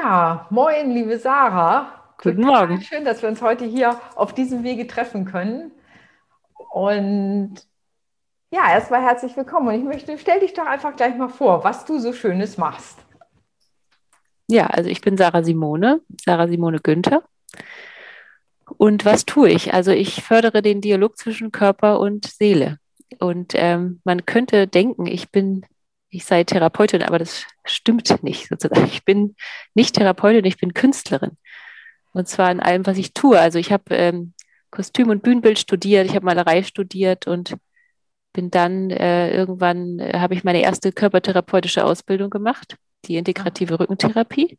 Ja, moin, liebe Sarah. Guten Morgen. Schön, dass wir uns heute hier auf diesem Wege treffen können. Und ja, erstmal herzlich willkommen. Und ich möchte, stell dich doch einfach gleich mal vor, was du so Schönes machst. Ja, also ich bin Sarah Simone, Sarah Simone Günther. Und was tue ich? Also ich fördere den Dialog zwischen Körper und Seele. Und ähm, man könnte denken, ich bin ich sei Therapeutin, aber das stimmt nicht sozusagen. Ich bin nicht Therapeutin, ich bin Künstlerin. Und zwar in allem, was ich tue. Also ich habe ähm, Kostüm- und Bühnenbild studiert, ich habe Malerei studiert und bin dann äh, irgendwann, äh, habe ich meine erste körpertherapeutische Ausbildung gemacht, die integrative Rückentherapie.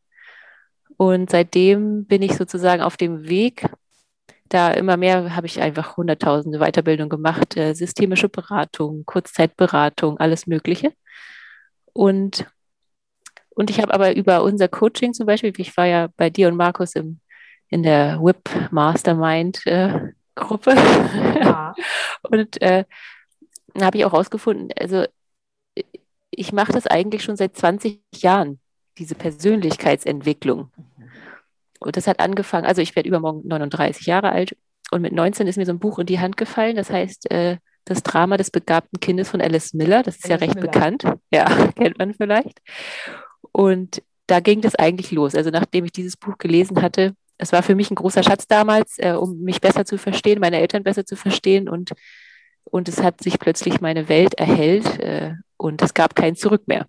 Und seitdem bin ich sozusagen auf dem Weg, da immer mehr habe ich einfach hunderttausende Weiterbildungen gemacht, äh, systemische Beratung, Kurzzeitberatung, alles Mögliche. Und, und ich habe aber über unser Coaching zum Beispiel, ich war ja bei dir und Markus im, in der WIP Mastermind äh, Gruppe. Ja. und äh, habe ich auch rausgefunden, also ich mache das eigentlich schon seit 20 Jahren, diese Persönlichkeitsentwicklung. Und das hat angefangen, also ich werde übermorgen 39 Jahre alt und mit 19 ist mir so ein Buch in die Hand gefallen, das heißt äh, das Drama des begabten Kindes von Alice Miller. Das ist Alice ja recht Miller. bekannt. Ja, kennt man vielleicht. Und da ging das eigentlich los. Also nachdem ich dieses Buch gelesen hatte, es war für mich ein großer Schatz damals, äh, um mich besser zu verstehen, meine Eltern besser zu verstehen und, und es hat sich plötzlich meine Welt erhellt äh, und es gab kein Zurück mehr.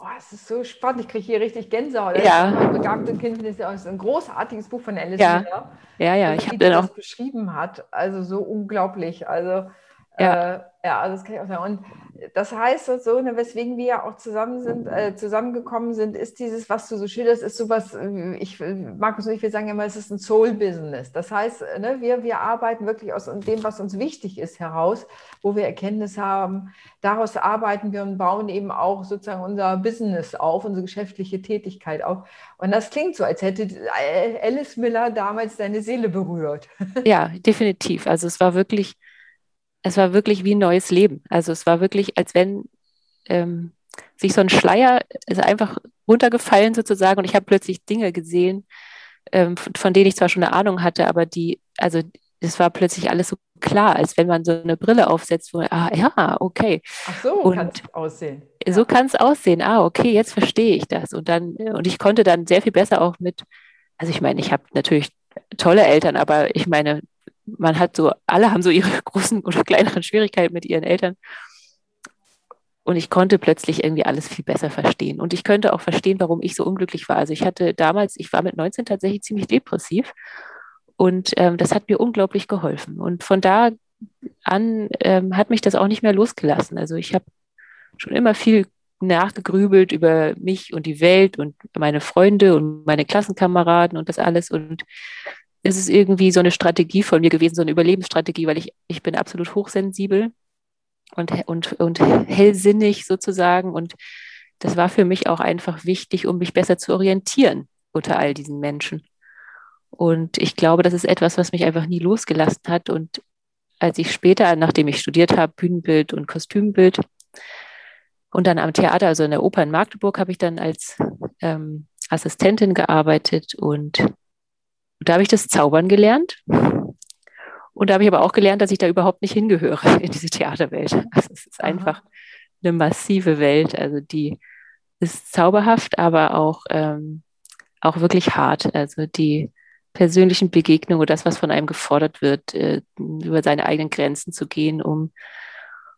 Oh, es ist so spannend, ich kriege hier richtig Gänsehaut. Ja. Das begabte Kind ist ein großartiges Buch von Alice ja. Miller. Ja, ja, ich habe dann auch beschrieben hat. Also so unglaublich. Also ja. Äh, ja, also das kann ich auch sagen. Und das heißt so, ne, weswegen wir ja auch zusammen sind, äh, zusammengekommen sind, ist dieses, was du so schilderst, ist sowas, äh, ich, Markus und ich, wir sagen immer, es ist ein Soul-Business. Das heißt, ne, wir, wir arbeiten wirklich aus dem, was uns wichtig ist, heraus, wo wir Erkenntnis haben. Daraus arbeiten wir und bauen eben auch sozusagen unser Business auf, unsere geschäftliche Tätigkeit auf. Und das klingt so, als hätte Alice Miller damals deine Seele berührt. Ja, definitiv. Also es war wirklich es war wirklich wie ein neues Leben. Also es war wirklich, als wenn ähm, sich so ein Schleier ist einfach runtergefallen sozusagen und ich habe plötzlich Dinge gesehen, ähm, von denen ich zwar schon eine Ahnung hatte, aber die, also es war plötzlich alles so klar, als wenn man so eine Brille aufsetzt, wo, ah ja, okay. Ach so kann es aussehen. So kann es aussehen. Ah, okay, jetzt verstehe ich das. Und dann, und ich konnte dann sehr viel besser auch mit, also ich meine, ich habe natürlich tolle Eltern, aber ich meine, man hat so, alle haben so ihre großen oder kleineren Schwierigkeiten mit ihren Eltern. Und ich konnte plötzlich irgendwie alles viel besser verstehen. Und ich könnte auch verstehen, warum ich so unglücklich war. Also ich hatte damals, ich war mit 19 tatsächlich ziemlich depressiv. Und ähm, das hat mir unglaublich geholfen. Und von da an ähm, hat mich das auch nicht mehr losgelassen. Also ich habe schon immer viel nachgegrübelt über mich und die Welt und meine Freunde und meine Klassenkameraden und das alles. Und ist es irgendwie so eine Strategie von mir gewesen, so eine Überlebensstrategie, weil ich, ich bin absolut hochsensibel und, und, und hellsinnig sozusagen. Und das war für mich auch einfach wichtig, um mich besser zu orientieren unter all diesen Menschen. Und ich glaube, das ist etwas, was mich einfach nie losgelassen hat. Und als ich später, nachdem ich studiert habe, Bühnenbild und Kostümbild und dann am Theater, also in der Oper in Magdeburg, habe ich dann als ähm, Assistentin gearbeitet und und da habe ich das Zaubern gelernt. Und da habe ich aber auch gelernt, dass ich da überhaupt nicht hingehöre in diese Theaterwelt. Also es ist einfach eine massive Welt. Also die ist zauberhaft, aber auch, ähm, auch wirklich hart. Also die persönlichen Begegnungen oder das, was von einem gefordert wird, äh, über seine eigenen Grenzen zu gehen, um,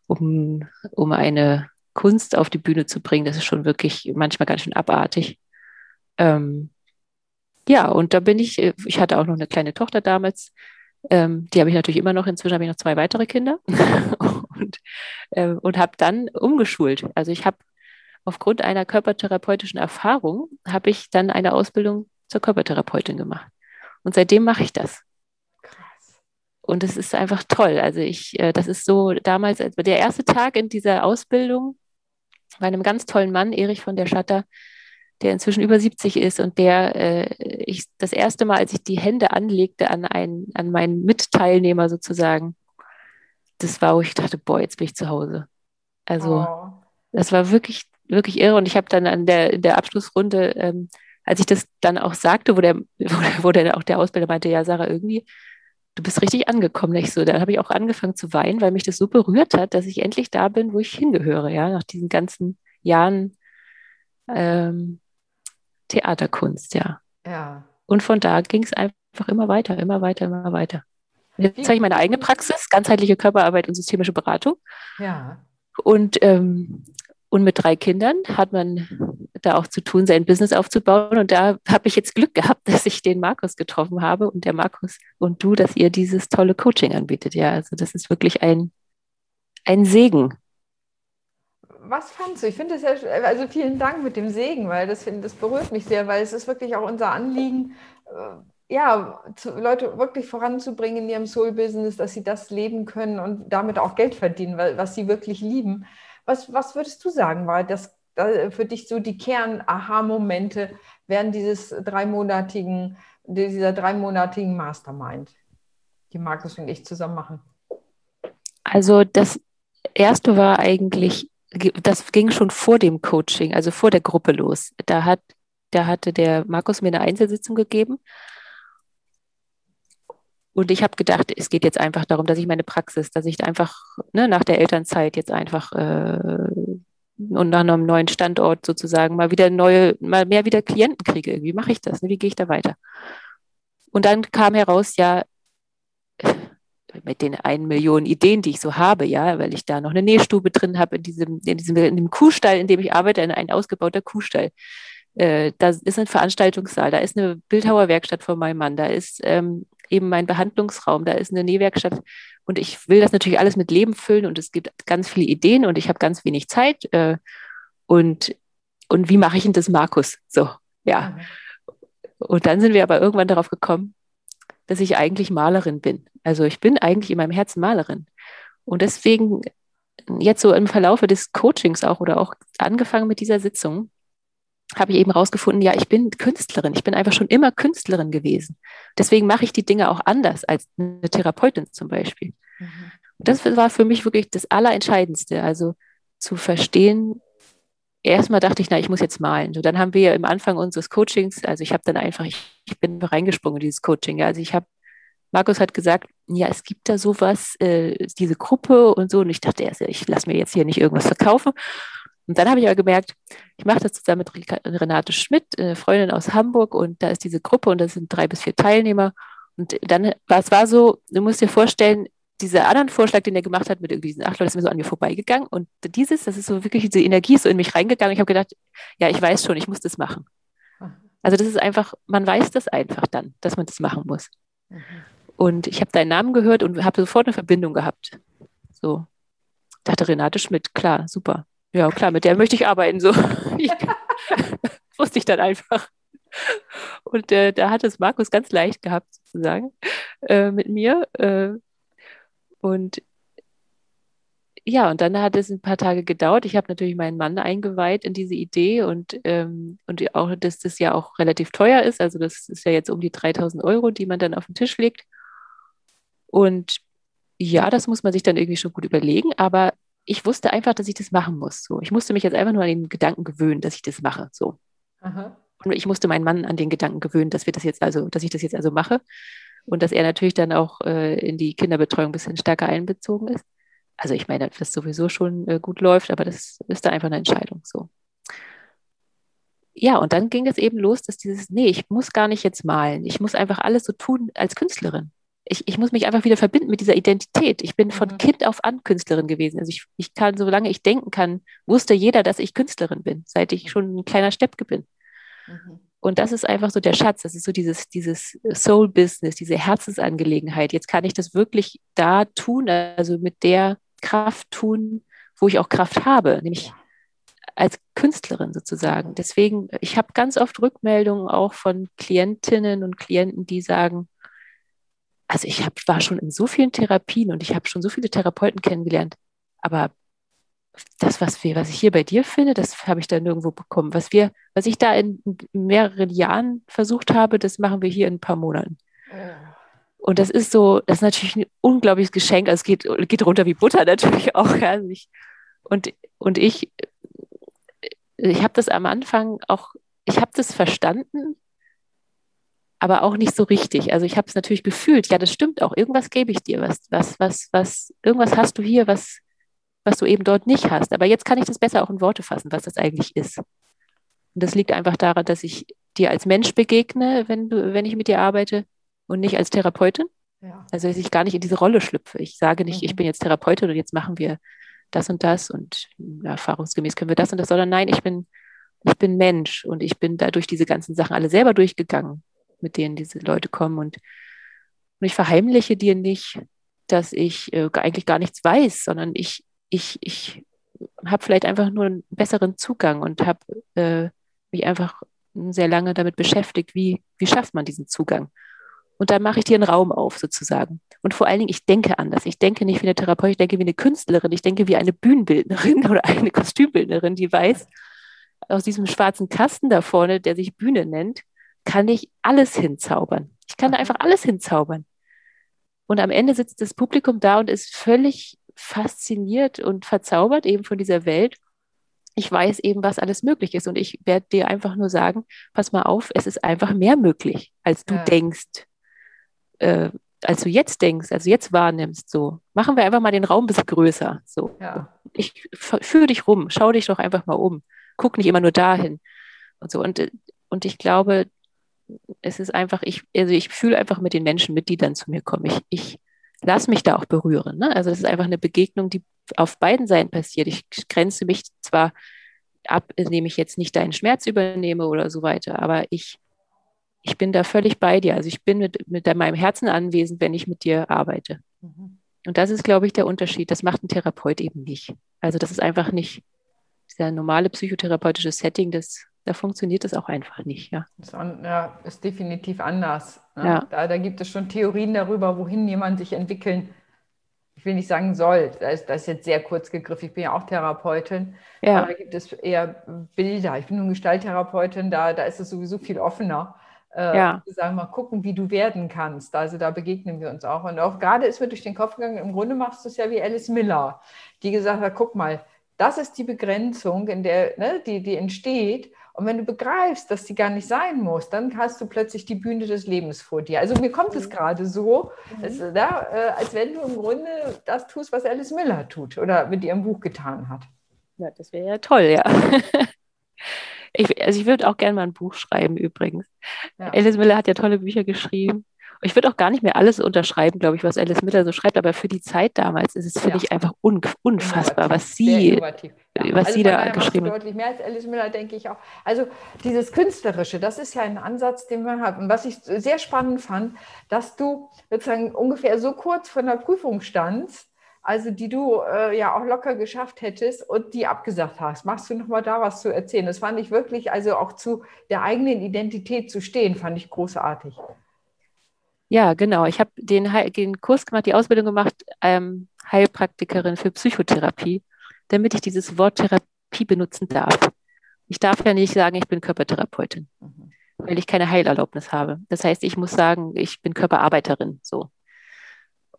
um, um eine Kunst auf die Bühne zu bringen, das ist schon wirklich manchmal ganz schön abartig. Ähm, ja, und da bin ich, äh, ich hatte auch noch eine kleine Tochter damals, ähm, die habe ich natürlich immer noch, inzwischen habe ich noch zwei weitere Kinder und, äh, und habe dann umgeschult. Also ich habe aufgrund einer körpertherapeutischen Erfahrung, habe ich dann eine Ausbildung zur Körpertherapeutin gemacht. Und seitdem mache ich das. Krass. Und es ist einfach toll. Also ich, äh, das ist so damals, der erste Tag in dieser Ausbildung bei einem ganz tollen Mann, Erich von der Schatter, der inzwischen über 70 ist und der äh, ich das erste Mal, als ich die Hände anlegte an einen, an meinen Mitteilnehmer sozusagen, das war, wo ich dachte, boah, jetzt bin ich zu Hause. Also oh. das war wirklich, wirklich irre. Und ich habe dann an der, in der Abschlussrunde ähm, als ich das dann auch sagte, wo der, wo der, auch der Ausbilder meinte, ja, Sarah, irgendwie, du bist richtig angekommen. Nicht so, dann habe ich auch angefangen zu weinen, weil mich das so berührt hat, dass ich endlich da bin, wo ich hingehöre, ja, nach diesen ganzen Jahren ähm, Theaterkunst, ja. Ja. Und von da ging es einfach immer weiter, immer weiter, immer weiter. Jetzt zeige ich meine eigene Praxis, ganzheitliche Körperarbeit und systemische Beratung. Ja. Und, ähm, und mit drei Kindern hat man da auch zu tun, sein Business aufzubauen. Und da habe ich jetzt Glück gehabt, dass ich den Markus getroffen habe und der Markus und du, dass ihr dieses tolle Coaching anbietet. Ja, also das ist wirklich ein, ein Segen. Was fandst du? Ich finde es ja, also vielen Dank mit dem Segen, weil das, das berührt mich sehr, weil es ist wirklich auch unser Anliegen, äh, ja, zu, Leute wirklich voranzubringen in ihrem Soul-Business, dass sie das leben können und damit auch Geld verdienen, weil, was sie wirklich lieben. Was, was würdest du sagen, war das für dich so die Kern-Aha-Momente während dieses dreimonatigen, dieser dreimonatigen Mastermind, die Markus und ich zusammen machen? Also das erste war eigentlich, das ging schon vor dem Coaching, also vor der Gruppe los. Da hat, da hatte der Markus mir eine Einzelsitzung gegeben. Und ich habe gedacht, es geht jetzt einfach darum, dass ich meine Praxis, dass ich einfach ne, nach der Elternzeit jetzt einfach äh, und nach einem neuen Standort sozusagen mal wieder neue, mal mehr wieder Klienten kriege. Wie mache ich das? Ne? Wie gehe ich da weiter? Und dann kam heraus, ja, mit den einen Million Ideen, die ich so habe, ja, weil ich da noch eine Nähstube drin habe, in diesem, in diesem in dem Kuhstall, in dem ich arbeite, ein ausgebauter Kuhstall. Äh, da ist ein Veranstaltungssaal, da ist eine Bildhauerwerkstatt von meinem Mann, da ist ähm, eben mein Behandlungsraum, da ist eine Nähwerkstatt und ich will das natürlich alles mit Leben füllen und es gibt ganz viele Ideen und ich habe ganz wenig Zeit. Äh, und, und wie mache ich denn das, Markus? So, ja. Und dann sind wir aber irgendwann darauf gekommen, dass ich eigentlich Malerin bin. Also ich bin eigentlich in meinem Herzen Malerin. Und deswegen jetzt so im Verlaufe des Coachings auch oder auch angefangen mit dieser Sitzung, habe ich eben rausgefunden, ja, ich bin Künstlerin. Ich bin einfach schon immer Künstlerin gewesen. Deswegen mache ich die Dinge auch anders als eine Therapeutin zum Beispiel. Mhm. Das war für mich wirklich das Allerentscheidendste. Also zu verstehen, erstmal dachte ich, na, ich muss jetzt malen. So, dann haben wir ja im Anfang unseres Coachings, also ich habe dann einfach, ich, ich bin reingesprungen in dieses Coaching. Ja. Also ich habe, Markus hat gesagt, ja, es gibt da sowas, äh, diese Gruppe und so. Und ich dachte erst, ich lasse mir jetzt hier nicht irgendwas verkaufen. Und dann habe ich aber gemerkt, ich mache das zusammen mit Renate Schmidt, eine Freundin aus Hamburg, und da ist diese Gruppe und da sind drei bis vier Teilnehmer. Und dann war es war so, du musst dir vorstellen, dieser anderen Vorschlag, den er gemacht hat mit irgendwie diesen acht Leuten, ist mir so an mir vorbeigegangen. Und dieses, das ist so wirklich, diese Energie ist so in mich reingegangen. Ich habe gedacht, ja, ich weiß schon, ich muss das machen. Also das ist einfach, man weiß das einfach dann, dass man das machen muss. Mhm. Und ich habe deinen Namen gehört und habe sofort eine Verbindung gehabt. So. Dachte Renate Schmidt, klar, super. Ja, klar, mit der möchte ich arbeiten. So. wusste ich dann einfach. Und äh, da hat es Markus ganz leicht gehabt, sozusagen, äh, mit mir. Äh, und ja, und dann hat es ein paar Tage gedauert. Ich habe natürlich meinen Mann eingeweiht in diese Idee und, ähm, und auch, dass das ja auch relativ teuer ist. Also das ist ja jetzt um die 3000 Euro, die man dann auf den Tisch legt. Und ja, das muss man sich dann irgendwie schon gut überlegen, aber ich wusste einfach, dass ich das machen muss. So. Ich musste mich jetzt einfach nur an den Gedanken gewöhnen, dass ich das mache. So. Aha. Und ich musste meinen Mann an den Gedanken gewöhnen, dass wir das jetzt also, dass ich das jetzt also mache. Und dass er natürlich dann auch äh, in die Kinderbetreuung ein bisschen stärker einbezogen ist. Also ich meine, das sowieso schon äh, gut läuft, aber das ist da einfach eine Entscheidung. So. Ja, und dann ging es eben los, dass dieses, nee, ich muss gar nicht jetzt malen. Ich muss einfach alles so tun als Künstlerin ich, ich muss mich einfach wieder verbinden mit dieser Identität. Ich bin von mhm. Kind auf an Künstlerin gewesen. Also ich, ich kann, solange ich denken kann, wusste jeder, dass ich Künstlerin bin, seit ich schon ein kleiner Steppke bin. Mhm. Und das ist einfach so der Schatz. Das ist so dieses, dieses Soul-Business, diese Herzensangelegenheit. Jetzt kann ich das wirklich da tun, also mit der Kraft tun, wo ich auch Kraft habe, nämlich als Künstlerin sozusagen. Deswegen, ich habe ganz oft Rückmeldungen auch von Klientinnen und Klienten, die sagen, also ich hab, war schon in so vielen Therapien und ich habe schon so viele Therapeuten kennengelernt, aber das, was, wir, was ich hier bei dir finde, das habe ich da nirgendwo bekommen. Was, wir, was ich da in mehreren Jahren versucht habe, das machen wir hier in ein paar Monaten. Und das ist so, das ist natürlich ein unglaubliches Geschenk. Also es geht, geht runter wie Butter natürlich auch. Also ich, und, und ich, ich habe das am Anfang auch ich habe das verstanden, aber auch nicht so richtig. Also ich habe es natürlich gefühlt, ja, das stimmt auch. Irgendwas gebe ich dir, was, was, was, was, irgendwas hast du hier, was, was du eben dort nicht hast. Aber jetzt kann ich das besser auch in Worte fassen, was das eigentlich ist. Und das liegt einfach daran, dass ich dir als Mensch begegne, wenn du, wenn ich mit dir arbeite und nicht als Therapeutin. Ja. Also dass ich gar nicht in diese Rolle schlüpfe. Ich sage nicht, mhm. ich bin jetzt Therapeutin und jetzt machen wir das und das und erfahrungsgemäß können wir das und das, sondern nein, ich bin, ich bin Mensch und ich bin da durch diese ganzen Sachen alle selber durchgegangen, mit denen diese Leute kommen und, und ich verheimliche dir nicht, dass ich äh, eigentlich gar nichts weiß, sondern ich, ich, ich habe vielleicht einfach nur einen besseren Zugang und habe äh, mich einfach sehr lange damit beschäftigt, wie, wie schafft man diesen Zugang. Und dann mache ich dir einen Raum auf, sozusagen. Und vor allen Dingen, ich denke anders. Ich denke nicht wie eine Therapeutin, ich denke wie eine Künstlerin, ich denke wie eine Bühnenbildnerin oder eine Kostümbildnerin, die weiß, aus diesem schwarzen Kasten da vorne, der sich Bühne nennt, kann ich alles hinzaubern. Ich kann da einfach alles hinzaubern. Und am Ende sitzt das Publikum da und ist völlig fasziniert und verzaubert eben von dieser Welt. Ich weiß eben, was alles möglich ist. Und ich werde dir einfach nur sagen, pass mal auf, es ist einfach mehr möglich, als du ja. denkst äh, als du jetzt denkst, als du jetzt wahrnimmst, so, machen wir einfach mal den Raum ein bisschen größer. So. Ja. Ich führe dich rum, schau dich doch einfach mal um. Guck nicht immer nur dahin. Und so. Und, äh, und ich glaube, es ist einfach, ich, also ich fühle einfach mit den Menschen mit, die dann zu mir kommen. Ich, ich lasse mich da auch berühren. Ne? Also es ist einfach eine Begegnung, die auf beiden Seiten passiert. Ich grenze mich zwar ab, indem ich jetzt nicht deinen Schmerz übernehme oder so weiter, aber ich ich bin da völlig bei dir. Also ich bin mit, mit meinem Herzen anwesend, wenn ich mit dir arbeite. Mhm. Und das ist, glaube ich, der Unterschied. Das macht ein Therapeut eben nicht. Also das ist einfach nicht dieser normale psychotherapeutische Setting, das, da funktioniert das auch einfach nicht. Ja, das ja, ist definitiv anders. Ne? Ja. Da, da gibt es schon Theorien darüber, wohin jemand sich entwickeln ich will nicht sagen soll, das ist, das ist jetzt sehr kurz gegriffen, ich bin ja auch Therapeutin, ja. da gibt es eher Bilder. Ich bin nun Gestalttherapeutin, da, da ist es sowieso viel offener äh, ja. sagen, mal gucken, wie du werden kannst. Also da begegnen wir uns auch. Und auch gerade ist mir durch den Kopf gegangen, im Grunde machst du es ja wie Alice Miller, die gesagt hat, guck mal, das ist die Begrenzung, in der, ne, die, die entsteht. Und wenn du begreifst, dass die gar nicht sein muss, dann hast du plötzlich die Bühne des Lebens vor dir. Also mir kommt es mhm. gerade so, mhm. ja, äh, als wenn du im Grunde das tust, was Alice Miller tut oder mit ihrem Buch getan hat. Ja, das wäre ja toll, ja. Ich, also ich würde auch gerne mal ein Buch schreiben übrigens. Ja. Alice Miller hat ja tolle Bücher geschrieben. Ich würde auch gar nicht mehr alles unterschreiben, glaube ich, was Alice Miller so schreibt, aber für die Zeit damals ist es, finde ja. ich, einfach un unfassbar, was sie, ja. was also sie da geschrieben hat. Deutlich mehr als Alice Miller, denke ich auch. Also dieses Künstlerische, das ist ja ein Ansatz, den man hat. Und was ich sehr spannend fand, dass du sozusagen ungefähr so kurz von der Prüfung standst, also die du äh, ja auch locker geschafft hättest und die abgesagt hast. Machst du nochmal da was zu erzählen? Das fand ich wirklich, also auch zu der eigenen Identität zu stehen, fand ich großartig. Ja, genau. Ich habe den, den Kurs gemacht, die Ausbildung gemacht, ähm, Heilpraktikerin für Psychotherapie, damit ich dieses Wort Therapie benutzen darf. Ich darf ja nicht sagen, ich bin Körpertherapeutin, mhm. weil ich keine Heilerlaubnis habe. Das heißt, ich muss sagen, ich bin Körperarbeiterin. So.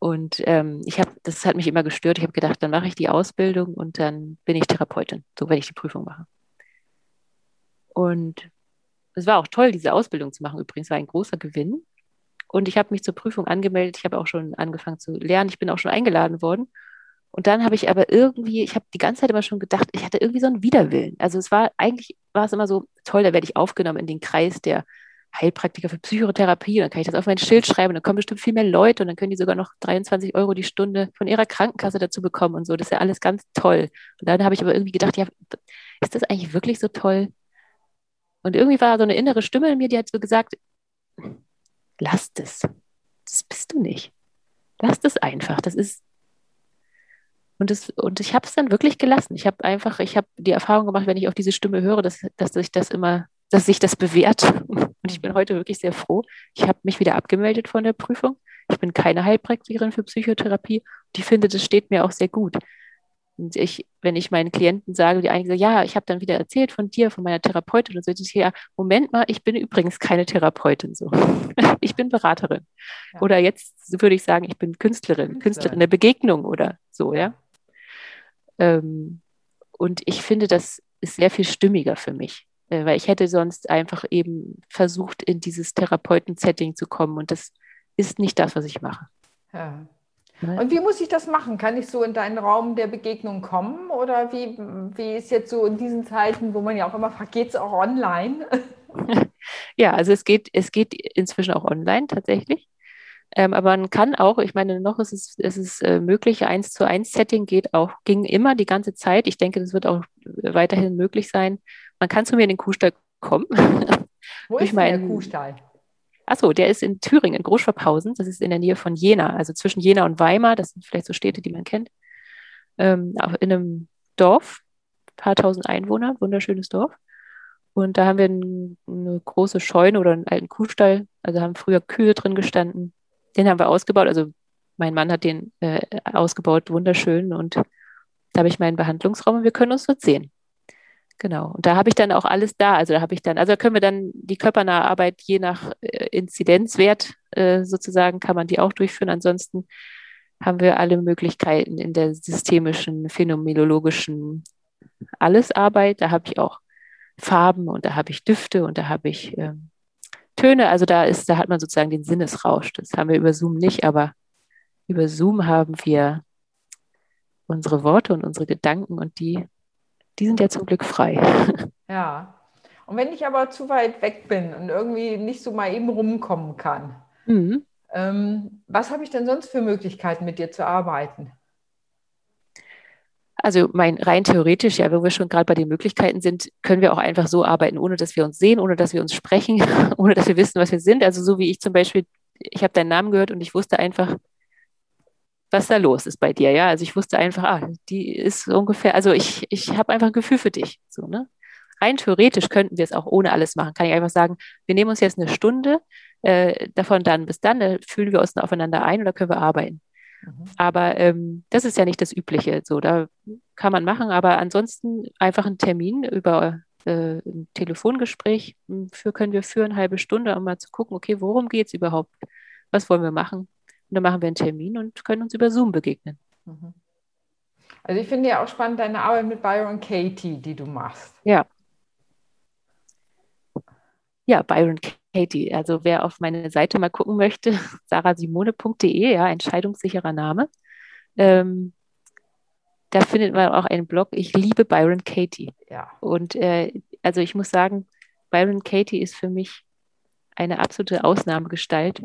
Und ähm, ich habe, das hat mich immer gestört. Ich habe gedacht, dann mache ich die Ausbildung und dann bin ich Therapeutin, so wenn ich die Prüfung mache. Und es war auch toll, diese Ausbildung zu machen. Übrigens war ein großer Gewinn. Und ich habe mich zur Prüfung angemeldet. Ich habe auch schon angefangen zu lernen. Ich bin auch schon eingeladen worden. Und dann habe ich aber irgendwie, ich habe die ganze Zeit immer schon gedacht, ich hatte irgendwie so einen Widerwillen. Also es war eigentlich, war es immer so toll, da werde ich aufgenommen in den Kreis der Heilpraktiker für Psychotherapie. Dann kann ich das auf mein Schild schreiben. Dann kommen bestimmt viel mehr Leute und dann können die sogar noch 23 Euro die Stunde von ihrer Krankenkasse dazu bekommen und so. Das ist ja alles ganz toll. Und dann habe ich aber irgendwie gedacht, ja, ist das eigentlich wirklich so toll? Und irgendwie war so eine innere Stimme in mir, die hat so gesagt, lass das. Das bist du nicht. Lass das einfach. Das ist. Und, das, und ich habe es dann wirklich gelassen. Ich habe einfach, ich habe die Erfahrung gemacht, wenn ich auf diese Stimme höre, dass, dass sich das immer dass sich das bewährt. Und ich bin heute wirklich sehr froh. Ich habe mich wieder abgemeldet von der Prüfung. Ich bin keine Heilpraktikerin für Psychotherapie. Und ich finde, das steht mir auch sehr gut. Und ich, wenn ich meinen Klienten sage, die einige sagen, ja, ich habe dann wieder erzählt von dir, von meiner Therapeutin, und so, ich ja, Moment mal, ich bin übrigens keine Therapeutin so. ich bin Beraterin. Ja. Oder jetzt würde ich sagen, ich bin Künstlerin, Künstlerin der Begegnung oder so, ja. Ähm, und ich finde, das ist sehr viel stimmiger für mich. Äh, weil ich hätte sonst einfach eben versucht, in dieses Therapeuten-Setting zu kommen und das ist nicht das, was ich mache. Ja. Ne? Und wie muss ich das machen? Kann ich so in deinen Raum der Begegnung kommen? Oder wie, wie ist jetzt so in diesen Zeiten, wo man ja auch immer fragt, geht es auch online? Ja, also es geht, es geht inzwischen auch online tatsächlich. Ähm, aber man kann auch, ich meine, noch ist es, ist es äh, möglich, eins zu eins Setting geht auch, ging immer die ganze Zeit. Ich denke, das wird auch weiterhin möglich sein. Man kann zu mir in den Kuhstall kommen. Wo ist mein, der Kuhstall? Achso, der ist in Thüringen, in Großschwabhausen. Das ist in der Nähe von Jena, also zwischen Jena und Weimar. Das sind vielleicht so Städte, die man kennt. Ähm, auch in einem Dorf, ein paar tausend Einwohner, wunderschönes Dorf. Und da haben wir ein, eine große Scheune oder einen alten Kuhstall. Also haben früher Kühe drin gestanden. Den haben wir ausgebaut. Also mein Mann hat den äh, ausgebaut, wunderschön. Und da habe ich meinen Behandlungsraum und wir können uns dort sehen. Genau. Und da habe ich dann auch alles da. Also da habe ich dann, also da können wir dann die körpernahe Arbeit je nach äh, Inzidenzwert äh, sozusagen, kann man die auch durchführen. Ansonsten haben wir alle Möglichkeiten in der systemischen, phänomenologischen Allesarbeit. Da habe ich auch Farben und da habe ich Düfte und da habe ich äh, Töne. Also da ist, da hat man sozusagen den Sinnesrausch. Das haben wir über Zoom nicht, aber über Zoom haben wir unsere Worte und unsere Gedanken und die die sind ja zum Glück frei. Ja. Und wenn ich aber zu weit weg bin und irgendwie nicht so mal eben rumkommen kann, mhm. ähm, was habe ich denn sonst für Möglichkeiten, mit dir zu arbeiten? Also mein rein theoretisch, ja, wo wir schon gerade bei den Möglichkeiten sind, können wir auch einfach so arbeiten, ohne dass wir uns sehen, ohne dass wir uns sprechen, ohne dass wir wissen, was wir sind. Also so wie ich zum Beispiel, ich habe deinen Namen gehört und ich wusste einfach, was da los ist bei dir. Ja, also ich wusste einfach, ah, die ist ungefähr, also ich, ich habe einfach ein Gefühl für dich. So, ne? Rein theoretisch könnten wir es auch ohne alles machen. Kann ich einfach sagen, wir nehmen uns jetzt eine Stunde äh, davon dann bis dann, da fühlen wir uns aufeinander ein oder können wir arbeiten. Mhm. Aber ähm, das ist ja nicht das Übliche. So, da kann man machen, aber ansonsten einfach einen Termin über äh, ein Telefongespräch hm, für können wir führen, eine halbe Stunde, um mal zu gucken, okay, worum geht es überhaupt? Was wollen wir machen? Und dann machen wir einen Termin und können uns über Zoom begegnen. Mhm. Also ich finde ja auch spannend deine Arbeit mit Byron Katie, die du machst. Ja. Ja, Byron Katie. Also wer auf meine Seite mal gucken möchte, sarasimone.de, ja, entscheidungssicherer Name. Ähm, da findet man auch einen Blog. Ich liebe Byron Katie. Ja. Und äh, also ich muss sagen, Byron Katie ist für mich eine absolute Ausnahmegestalt.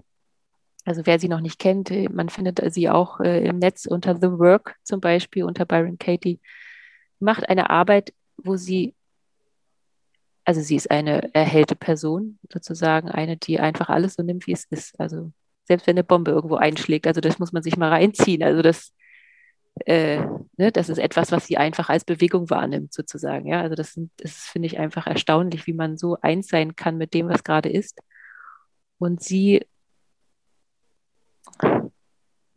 Also wer sie noch nicht kennt, äh, man findet sie auch äh, im Netz unter The Work zum Beispiel, unter Byron Katie, macht eine Arbeit, wo sie, also sie ist eine erhellte Person, sozusagen eine, die einfach alles so nimmt, wie es ist. Also selbst wenn eine Bombe irgendwo einschlägt, also das muss man sich mal reinziehen. Also das, äh, ne, das ist etwas, was sie einfach als Bewegung wahrnimmt, sozusagen. Ja, also das, das finde ich einfach erstaunlich, wie man so eins sein kann mit dem, was gerade ist. Und sie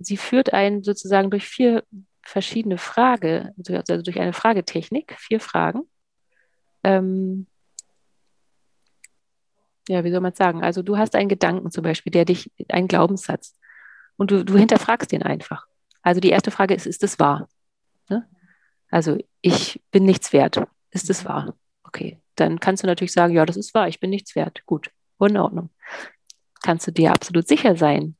sie führt einen sozusagen durch vier verschiedene Fragen, also durch eine Fragetechnik, vier Fragen. Ähm, ja, wie soll man sagen? Also du hast einen Gedanken zum Beispiel, der dich, einen Glaubenssatz, und du, du hinterfragst den einfach. Also die erste Frage ist, ist es wahr? Ne? Also ich bin nichts wert. Ist es wahr? Okay, dann kannst du natürlich sagen, ja, das ist wahr, ich bin nichts wert. Gut, in Ordnung. Kannst du dir absolut sicher sein,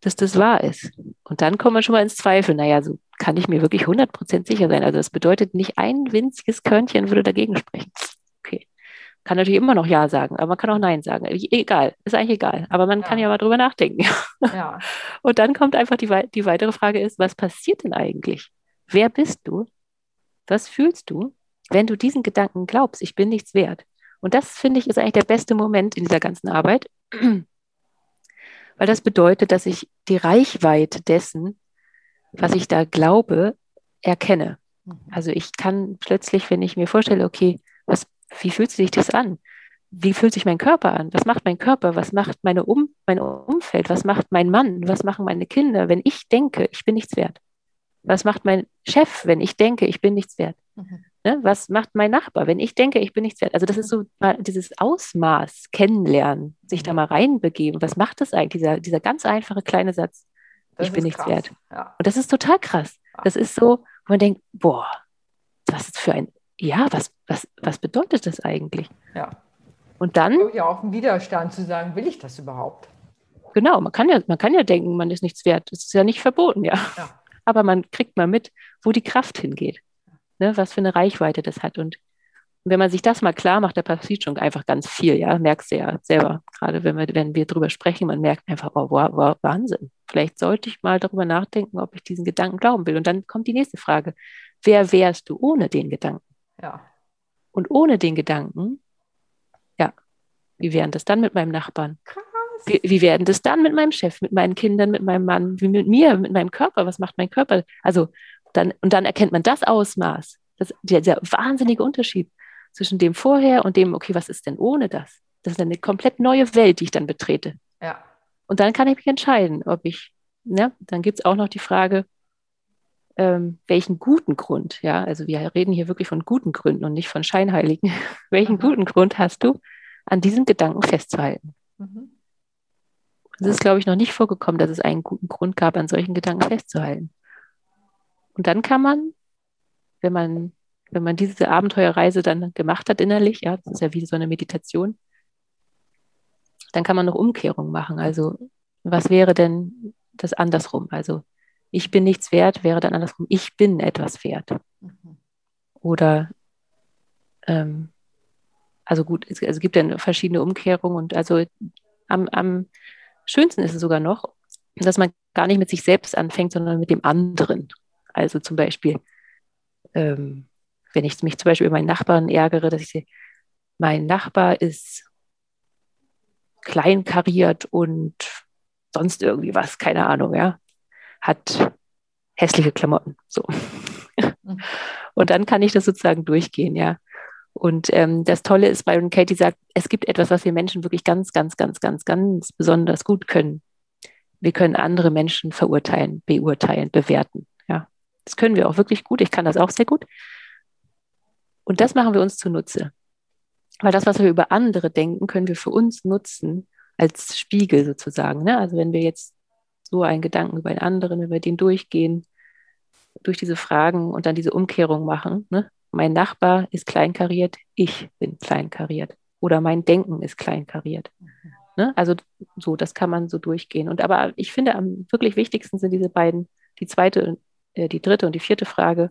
dass das wahr ist. Und dann kommen wir schon mal ins Zweifel. Naja, so kann ich mir wirklich 100% sicher sein. Also das bedeutet, nicht ein winziges Körnchen würde dagegen sprechen. Okay. Kann natürlich immer noch Ja sagen, aber man kann auch Nein sagen. Egal, ist eigentlich egal. Aber man ja. kann ja mal drüber nachdenken. Ja. Und dann kommt einfach die, die weitere Frage ist, was passiert denn eigentlich? Wer bist du? Was fühlst du, wenn du diesen Gedanken glaubst, ich bin nichts wert? Und das, finde ich, ist eigentlich der beste Moment in dieser ganzen Arbeit, weil das bedeutet, dass ich die Reichweite dessen, was ich da glaube, erkenne. Mhm. Also ich kann plötzlich, wenn ich mir vorstelle, okay, was, wie fühlt sich das an? Wie fühlt sich mein Körper an? Was macht mein Körper? Was macht meine um, mein Umfeld? Was macht mein Mann? Was machen meine Kinder, wenn ich denke, ich bin nichts wert? Was macht mein Chef, wenn ich denke, ich bin nichts wert? Mhm. Ne? Was macht mein Nachbar, wenn ich denke, ich bin nichts wert? Also das ist so mal dieses Ausmaß kennenlernen, sich da mal reinbegeben. Was macht das eigentlich, dieser, dieser ganz einfache kleine Satz? Das ich bin nichts krass. wert. Ja. Und das ist total krass. Das ist so, wo man denkt, boah, was ist für ein ja, was, was, was bedeutet das eigentlich? Ja. Und dann. Ja, auch ein Widerstand zu sagen, will ich das überhaupt? Genau, man kann ja, man kann ja denken, man ist nichts wert. Das ist ja nicht verboten, ja. ja. Aber man kriegt mal mit, wo die Kraft hingeht. Ne, was für eine Reichweite das hat. Und wenn man sich das mal klar macht, da passiert schon einfach ganz viel, ja, merkst du ja selber, gerade wenn wir, wenn wir drüber sprechen, man merkt einfach, oh, wow, wow, Wahnsinn. Vielleicht sollte ich mal darüber nachdenken, ob ich diesen Gedanken glauben will. Und dann kommt die nächste Frage. Wer wärst du ohne den Gedanken? Ja. Und ohne den Gedanken, ja, wie wären das dann mit meinem Nachbarn? Krass. Wie, wie werden das dann mit meinem Chef, mit meinen Kindern, mit meinem Mann, wie mit mir, mit meinem Körper? Was macht mein Körper? Also dann, und dann erkennt man das Ausmaß, das, der, der wahnsinnige Unterschied zwischen dem vorher und dem, okay, was ist denn ohne das? Das ist eine komplett neue Welt, die ich dann betrete. Ja. Und dann kann ich mich entscheiden, ob ich, ne, dann gibt es auch noch die Frage, ähm, welchen guten Grund, ja, also wir reden hier wirklich von guten Gründen und nicht von Scheinheiligen. welchen mhm. guten Grund hast du, an diesem Gedanken festzuhalten? Mhm. Es ist, glaube ich, noch nicht vorgekommen, dass es einen guten Grund gab, an solchen Gedanken festzuhalten. Und dann kann man, wenn man wenn man diese Abenteuerreise dann gemacht hat innerlich, ja, das ist ja wie so eine Meditation, dann kann man noch Umkehrung machen. Also was wäre denn das andersrum? Also ich bin nichts wert, wäre dann andersrum, ich bin etwas wert. Mhm. Oder ähm, also gut, es, also gibt dann verschiedene Umkehrungen und also am, am schönsten ist es sogar noch, dass man gar nicht mit sich selbst anfängt, sondern mit dem anderen. Also zum Beispiel, ähm, wenn ich mich zum Beispiel über meinen Nachbarn ärgere, dass ich sehe, mein Nachbar ist kleinkariert und sonst irgendwie was, keine Ahnung, ja, hat hässliche Klamotten, so. Mhm. und dann kann ich das sozusagen durchgehen, ja. Und ähm, das Tolle ist, Byron Katie sagt, es gibt etwas, was wir Menschen wirklich ganz, ganz, ganz, ganz, ganz besonders gut können. Wir können andere Menschen verurteilen, beurteilen, bewerten. Das können wir auch wirklich gut. Ich kann das auch sehr gut. Und das machen wir uns zunutze. Weil das, was wir über andere denken, können wir für uns nutzen als Spiegel sozusagen. Ne? Also wenn wir jetzt so einen Gedanken über einen anderen, wenn wir den durchgehen, durch diese Fragen und dann diese Umkehrung machen. Ne? Mein Nachbar ist kleinkariert, ich bin kleinkariert. Oder mein Denken ist kleinkariert. Ne? Also so, das kann man so durchgehen. Und aber ich finde, am wirklich wichtigsten sind diese beiden, die zweite, äh, die dritte und die vierte Frage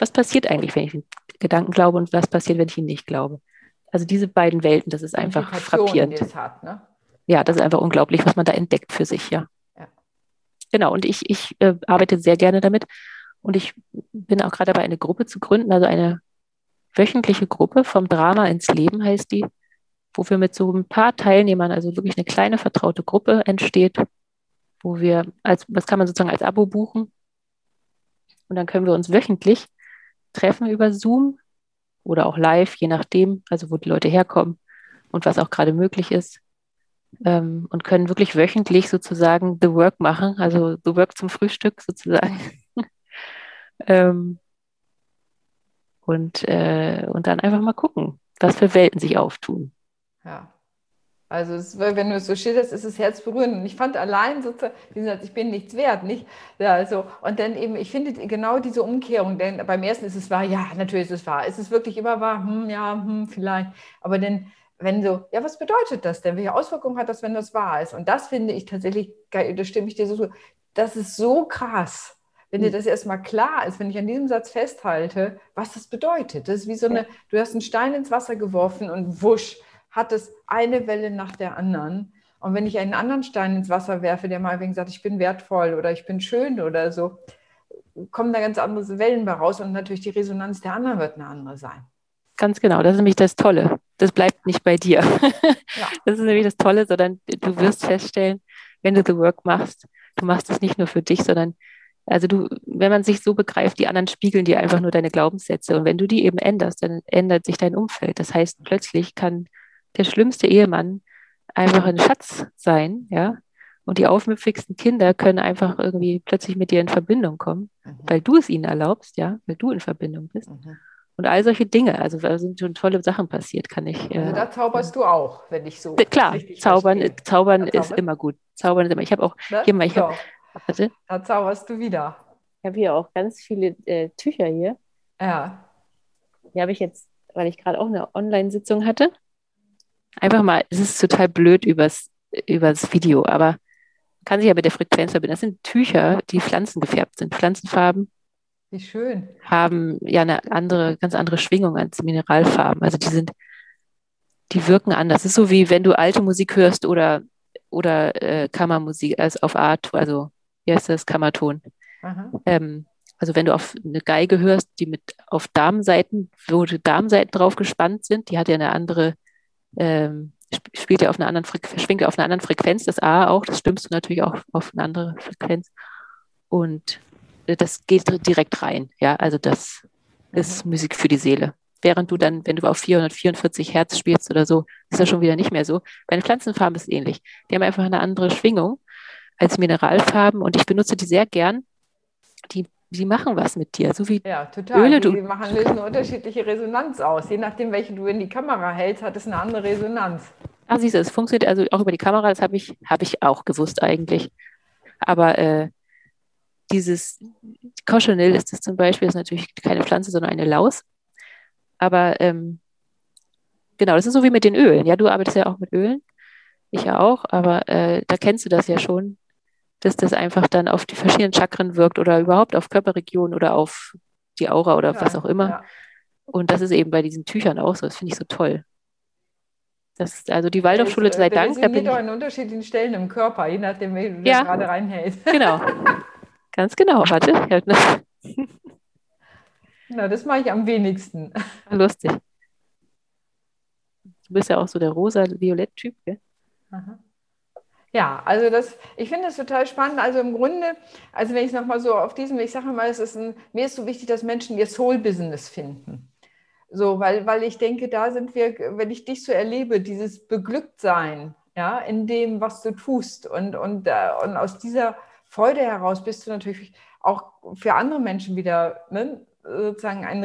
was passiert eigentlich, wenn ich den Gedanken glaube und was passiert, wenn ich ihn nicht glaube. Also diese beiden Welten, das ist einfach frappierend. Hat, ne? Ja, das ist einfach unglaublich, was man da entdeckt für sich, ja. ja. Genau, und ich, ich äh, arbeite sehr gerne damit und ich bin auch gerade dabei, eine Gruppe zu gründen, also eine wöchentliche Gruppe vom Drama ins Leben heißt die, wo wir mit so ein paar Teilnehmern, also wirklich eine kleine vertraute Gruppe entsteht, wo wir als, was kann man sozusagen als Abo buchen. Und dann können wir uns wöchentlich treffen über Zoom oder auch live, je nachdem, also wo die Leute herkommen und was auch gerade möglich ist. Ähm, und können wirklich wöchentlich sozusagen The Work machen, also The Work zum Frühstück sozusagen. ähm, und, äh, und dann einfach mal gucken, was für Welten sich auftun. Ja. Also es, wenn du es so schilderst, ist es herzberührend. Und ich fand allein sozusagen, ich bin nichts wert, nicht? Ja, also, und dann eben, ich finde genau diese Umkehrung, denn beim ersten ist es wahr, ja, natürlich ist es wahr. Ist es wirklich immer wahr? Hm, ja, hm, vielleicht. Aber dann, wenn so, ja, was bedeutet das denn? Welche Auswirkungen hat das, wenn das wahr ist? Und das finde ich tatsächlich, da stimme ich dir so zu, das ist so krass wenn dir hm. das erstmal klar ist, wenn ich an diesem Satz festhalte, was das bedeutet. Das ist wie so eine, du hast einen Stein ins Wasser geworfen und wusch, hat es eine Welle nach der anderen. Und wenn ich einen anderen Stein ins Wasser werfe, der mal wegen sagt, ich bin wertvoll oder ich bin schön oder so, kommen da ganz andere Wellen bei raus und natürlich die Resonanz der anderen wird eine andere sein. Ganz genau, das ist nämlich das Tolle. Das bleibt nicht bei dir. Ja. Das ist nämlich das Tolle, sondern du wirst feststellen, wenn du The Work machst, du machst es nicht nur für dich, sondern also du, wenn man sich so begreift, die anderen spiegeln dir einfach nur deine Glaubenssätze. Und wenn du die eben änderst, dann ändert sich dein Umfeld. Das heißt, plötzlich kann der schlimmste Ehemann einfach ein Schatz sein, ja. Und die aufmüpfigsten Kinder können einfach irgendwie plötzlich mit dir in Verbindung kommen, mhm. weil du es ihnen erlaubst, ja, weil du in Verbindung bist. Mhm. Und all solche Dinge, also da sind schon tolle Sachen passiert, kann ich. Also da zauberst du auch, wenn ich so. Klar, zaubern, zaubern ist immer gut. Zaubern ist immer. Ich habe auch ne? hier mal, ich habe. Warte. Da zauberst du wieder. Ich habe hier auch ganz viele äh, Tücher hier. Ja. die habe ich jetzt, weil ich gerade auch eine Online-Sitzung hatte, einfach mal, es ist total blöd übers, übers Video, aber kann sich ja mit der Frequenz verbinden. Das sind Tücher, die pflanzengefärbt sind, Pflanzenfarben. Wie schön. Haben ja eine andere, ganz andere Schwingung als Mineralfarben. Also die sind, die wirken anders. Es ist so wie wenn du alte Musik hörst oder, oder äh, Kammermusik, also auf Art, also wie heißt das, Kammerton. Ähm, also wenn du auf eine Geige hörst, die mit auf Darmseiten, wo die Darmseiten drauf gespannt sind, die hat ja eine andere, ähm, spielt ja auf einer anderen Frequenz, schwingt ja auf einer anderen Frequenz, das A auch, das stimmst du natürlich auch auf eine andere Frequenz. Und äh, das geht direkt rein, ja, also das mhm. ist Musik für die Seele. Während du dann, wenn du auf 444 Hertz spielst oder so, ist das schon wieder nicht mehr so. Bei den Pflanzenfarben ist es ähnlich. Die haben einfach eine andere Schwingung als Mineralfarben und ich benutze die sehr gern. Die die machen was mit dir, so wie ja, total. Öle. Die, die machen, lösen eine unterschiedliche Resonanz aus. Je nachdem, welche du in die Kamera hältst, hat es eine andere Resonanz. Ah, siehst du, es funktioniert also auch über die Kamera, das habe ich, hab ich auch gewusst eigentlich. Aber äh, dieses Cochineal ist das zum Beispiel, ist natürlich keine Pflanze, sondern eine Laus. Aber ähm, genau, das ist so wie mit den Ölen. Ja, du arbeitest ja auch mit Ölen. Ich ja auch, aber äh, da kennst du das ja schon dass das einfach dann auf die verschiedenen Chakren wirkt oder überhaupt auf Körperregionen oder auf die Aura oder ja, was auch immer. Ja. Und das ist eben bei diesen Tüchern auch so. Das finde ich so toll. Das, also die Waldorfschule sei Dank. Da bin ich an unterschiedlichen Stellen im Körper, je nachdem, wie du ja, gerade reinhältst. Genau. Ganz genau. Warte. Na, das mache ich am wenigsten. Lustig. Du bist ja auch so der rosa-violett-Typ, gell? Aha. Ja, also das, ich finde das total spannend. Also im Grunde, also wenn ich es nochmal so auf diesem, ich sage mal, es ist ein, mir ist so wichtig, dass Menschen ihr Soul-Business finden. So, weil, weil ich denke, da sind wir, wenn ich dich so erlebe, dieses Beglücktsein, ja, in dem, was du tust. Und, und, äh, und aus dieser Freude heraus bist du natürlich auch für andere Menschen wieder, ne, sozusagen ein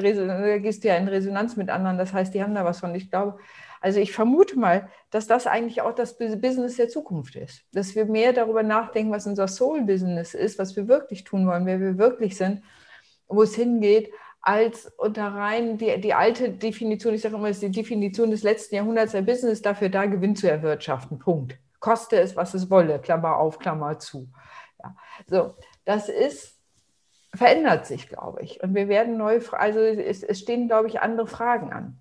gehst du ja in Resonanz mit anderen. Das heißt, die haben da was von. Ich glaube, also ich vermute mal, dass das eigentlich auch das Business der Zukunft ist. Dass wir mehr darüber nachdenken, was unser Soul-Business ist, was wir wirklich tun wollen, wer wir wirklich sind, wo es hingeht, als unter rein die, die alte Definition, ich sage immer, ist die Definition des letzten Jahrhunderts, der Business dafür da, Gewinn zu erwirtschaften. Punkt. Koste es, was es wolle, Klammer auf, Klammer zu. Ja. So, das ist, verändert sich, glaube ich. Und wir werden neu, also es, es stehen, glaube ich, andere Fragen an.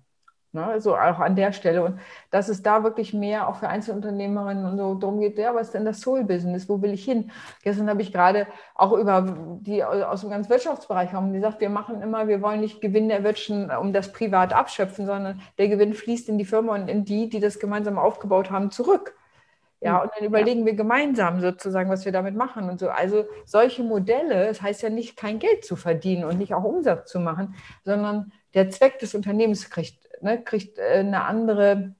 Ne, also auch an der Stelle. Und dass es da wirklich mehr auch für Einzelunternehmerinnen und so darum geht, ja, was ist denn das Soul-Business? Wo will ich hin? Gestern habe ich gerade auch über die aus dem ganzen Wirtschaftsbereich haben, die sagt, wir machen immer, wir wollen nicht Gewinn erwirtschaften, um das privat abschöpfen, sondern der Gewinn fließt in die Firma und in die, die das gemeinsam aufgebaut haben, zurück. Ja, und dann überlegen ja. wir gemeinsam sozusagen, was wir damit machen und so. Also solche Modelle, das heißt ja nicht, kein Geld zu verdienen und nicht auch Umsatz zu machen, sondern der Zweck des Unternehmens kriegt ne, kriegt äh, eine andere,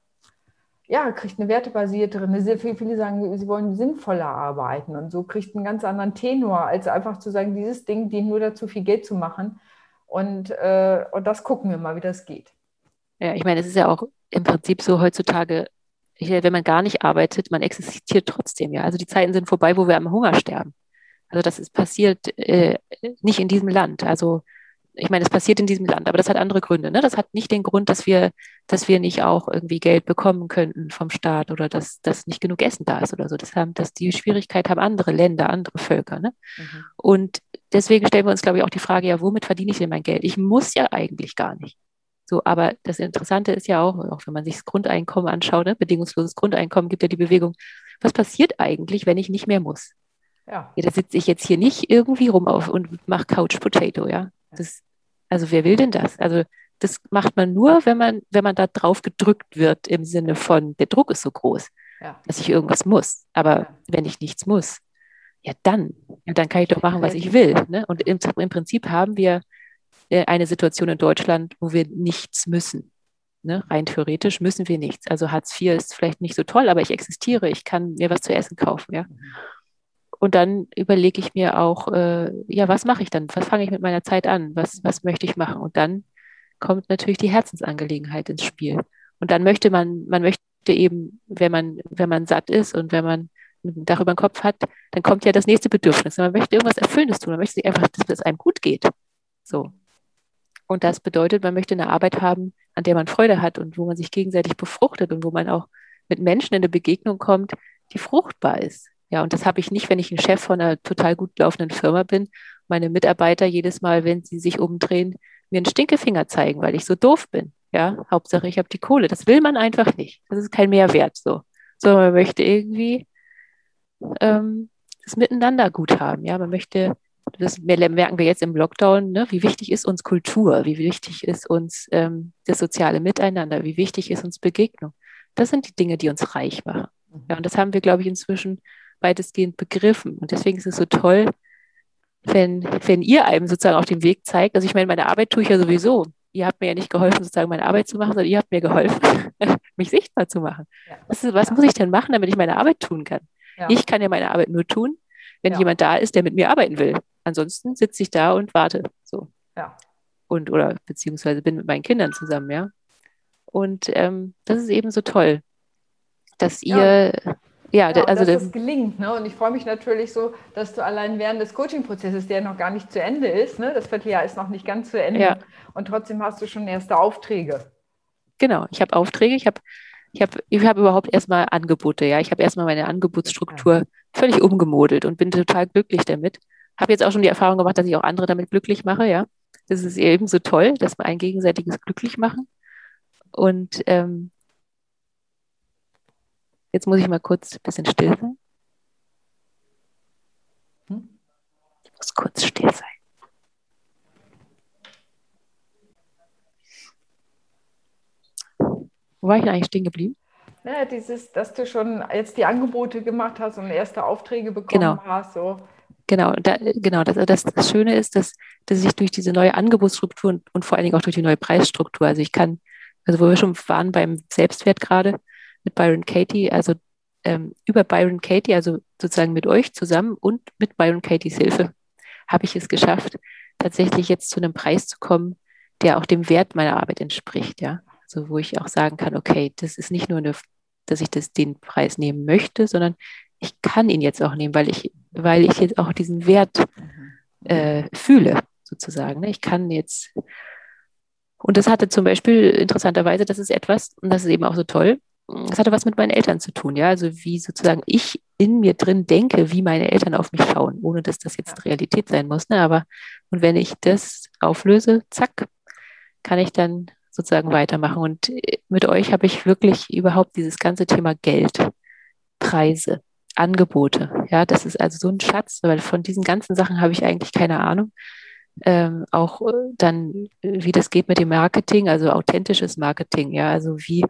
ja, kriegt eine wertebasiertere, eine, viele sagen, sie wollen sinnvoller arbeiten und so kriegt einen ganz anderen Tenor, als einfach zu sagen, dieses Ding dient nur dazu, viel Geld zu machen. Und, äh, und das gucken wir mal, wie das geht. Ja, ich meine, es ist ja auch im Prinzip so heutzutage, wenn man gar nicht arbeitet, man existiert trotzdem, ja. Also die Zeiten sind vorbei, wo wir am Hunger sterben. Also das ist passiert äh, nicht in diesem Land. Also ich meine, es passiert in diesem Land, aber das hat andere Gründe. Ne? Das hat nicht den Grund, dass wir, dass wir nicht auch irgendwie Geld bekommen könnten vom Staat oder dass, dass nicht genug Essen da ist oder so. Das haben, dass die Schwierigkeit haben andere Länder, andere Völker. Ne? Mhm. Und deswegen stellen wir uns, glaube ich, auch die Frage, ja, womit verdiene ich denn mein Geld? Ich muss ja eigentlich gar nicht. So, aber das Interessante ist ja auch, auch wenn man sich das Grundeinkommen anschaut, ne? bedingungsloses Grundeinkommen gibt ja die Bewegung, was passiert eigentlich, wenn ich nicht mehr muss? Ja. ja da sitze ich jetzt hier nicht irgendwie rum auf und mache Couch Potato, ja. Das, also wer will denn das? Also das macht man nur, wenn man, wenn man da drauf gedrückt wird im Sinne von, der Druck ist so groß, ja. dass ich irgendwas muss. Aber ja. wenn ich nichts muss, ja dann, ja, dann kann ich doch machen, was ich will. Ne? Und im, im Prinzip haben wir äh, eine Situation in Deutschland, wo wir nichts müssen. Ne? Rein theoretisch müssen wir nichts. Also Hartz IV ist vielleicht nicht so toll, aber ich existiere, ich kann mir was zu essen kaufen. Ja? Und dann überlege ich mir auch, äh, ja, was mache ich dann? Was fange ich mit meiner Zeit an? Was, was möchte ich machen? Und dann kommt natürlich die Herzensangelegenheit ins Spiel. Und dann möchte man, man möchte eben, wenn man, wenn man satt ist und wenn man ein Dach über den Kopf hat, dann kommt ja das nächste Bedürfnis. Man möchte irgendwas Erfüllendes tun. Man möchte sich einfach, dass es einem gut geht. So. Und das bedeutet, man möchte eine Arbeit haben, an der man Freude hat und wo man sich gegenseitig befruchtet und wo man auch mit Menschen in eine Begegnung kommt, die fruchtbar ist. Ja, und das habe ich nicht, wenn ich ein Chef von einer total gut laufenden Firma bin. Meine Mitarbeiter jedes Mal, wenn sie sich umdrehen, mir einen Stinkefinger zeigen, weil ich so doof bin. Ja, Hauptsache ich habe die Kohle. Das will man einfach nicht. Das ist kein Mehrwert so. So, man möchte irgendwie ähm, das Miteinander gut haben. Ja, man möchte das merken wir jetzt im Lockdown, ne, wie wichtig ist uns Kultur, wie wichtig ist uns ähm, das soziale Miteinander, wie wichtig ist uns Begegnung. Das sind die Dinge, die uns reich machen. Mhm. Ja, und das haben wir, glaube ich, inzwischen weitestgehend begriffen. Und deswegen ist es so toll, wenn, wenn ihr einem sozusagen auf den Weg zeigt. Also ich meine, meine Arbeit tue ich ja sowieso. Ihr habt mir ja nicht geholfen, sozusagen meine Arbeit zu machen, sondern ihr habt mir geholfen, mich sichtbar zu machen. Ja. Was, was ja. muss ich denn machen, damit ich meine Arbeit tun kann? Ja. Ich kann ja meine Arbeit nur tun, wenn jemand da ist, der mit mir arbeiten will. Ansonsten sitze ich da und warte. So. Ja. Und oder beziehungsweise bin mit meinen Kindern zusammen, ja. Und ähm, das ist eben so toll, dass ihr, ja, ja also dass es gelingt. Ne? Und ich freue mich natürlich so, dass du allein während des Coaching-Prozesses, der noch gar nicht zu Ende ist, ne? das Vierteljahr ist noch nicht ganz zu Ende, ja. und trotzdem hast du schon erste Aufträge. Genau, ich habe Aufträge, ich habe ich habe ich hab überhaupt erstmal Angebote, ja. Ich habe erstmal meine Angebotsstruktur ja. völlig umgemodelt und bin total glücklich damit habe jetzt auch schon die Erfahrung gemacht, dass ich auch andere damit glücklich mache, ja. Das ist eben so toll, dass wir ein gegenseitiges glücklich machen. Und ähm, jetzt muss ich mal kurz ein bisschen still sein. Hm? Ich muss kurz still sein. Wo war ich denn eigentlich stehen geblieben? Ja, dieses, dass du schon jetzt die Angebote gemacht hast und erste Aufträge bekommen genau. hast. So. Genau, da, genau. Das, das, das Schöne ist, dass, dass ich durch diese neue Angebotsstruktur und, und vor allen Dingen auch durch die neue Preisstruktur, also ich kann, also wo wir schon waren beim Selbstwert gerade mit Byron Katie, also ähm, über Byron Katie, also sozusagen mit euch zusammen und mit Byron Katies Hilfe, habe ich es geschafft, tatsächlich jetzt zu einem Preis zu kommen, der auch dem Wert meiner Arbeit entspricht, ja. Also wo ich auch sagen kann, okay, das ist nicht nur eine, dass ich das, den Preis nehmen möchte, sondern ich kann ihn jetzt auch nehmen, weil ich, weil ich jetzt auch diesen Wert äh, fühle, sozusagen. Ne? Ich kann jetzt, und das hatte zum Beispiel interessanterweise, das ist etwas, und das ist eben auch so toll, das hatte was mit meinen Eltern zu tun, ja, also wie sozusagen ich in mir drin denke, wie meine Eltern auf mich schauen, ohne dass das jetzt Realität sein muss, ne? aber und wenn ich das auflöse, zack, kann ich dann sozusagen weitermachen. Und äh, mit euch habe ich wirklich überhaupt dieses ganze Thema Geld, Preise, Angebote. Ja, das ist also so ein Schatz, weil von diesen ganzen Sachen habe ich eigentlich keine Ahnung. Ähm, auch äh, dann, wie das geht mit dem Marketing, also authentisches Marketing. Ja, also wie